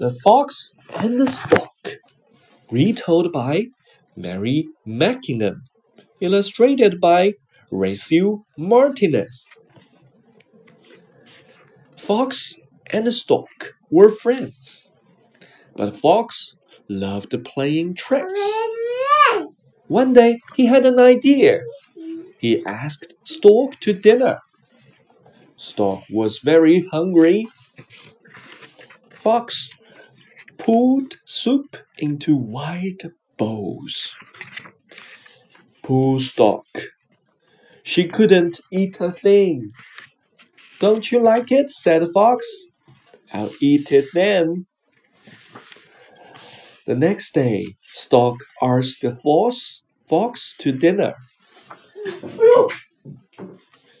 The Fox and the Stork. Retold by Mary Mackinnon. Illustrated by Rachel Martinez. Fox and the Stork were friends, but Fox loved playing tricks. One day he had an idea. He asked Stork to dinner. Stork was very hungry. Fox poured soup into wide bowls. Poor Stork. She couldn't eat a thing. Don't you like it? said the Fox. I'll eat it then. The next day, Stork asked the fox, fox to dinner.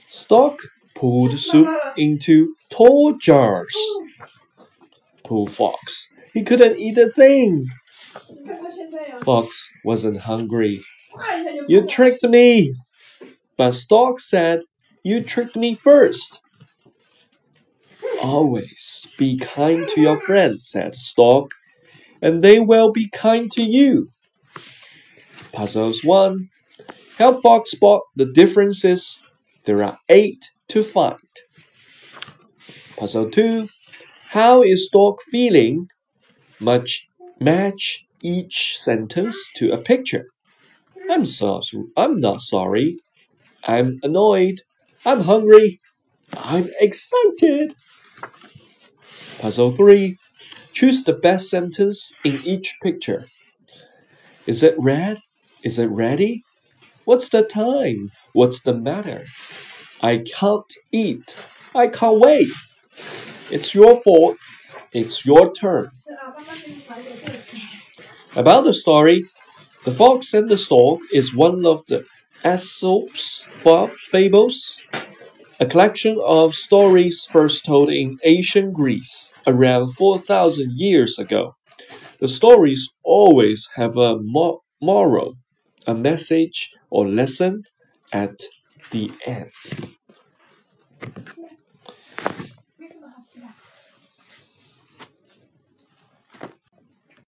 Stork poured soup into tall jars. Poor Fox. He couldn't eat a thing. Fox wasn't hungry. You tricked me. But Stork said, You tricked me first. Always be kind to your friends, said Stork, and they will be kind to you. Puzzles 1. Help Fox spot the differences. There are eight to find. Puzzle 2. How is Stork feeling? Much match each sentence to a picture. I'm so I'm not sorry. I'm annoyed. I'm hungry. I'm excited. Puzzle 3. Choose the best sentence in each picture. Is it red? Is it ready? What's the time? What's the matter? I can't eat. I can't wait. It's your fault. It's your turn. About the story, The Fox and the Stork is one of the Aesop's fables, a collection of stories first told in ancient Greece around 4,000 years ago. The stories always have a moral, a message or lesson at the end.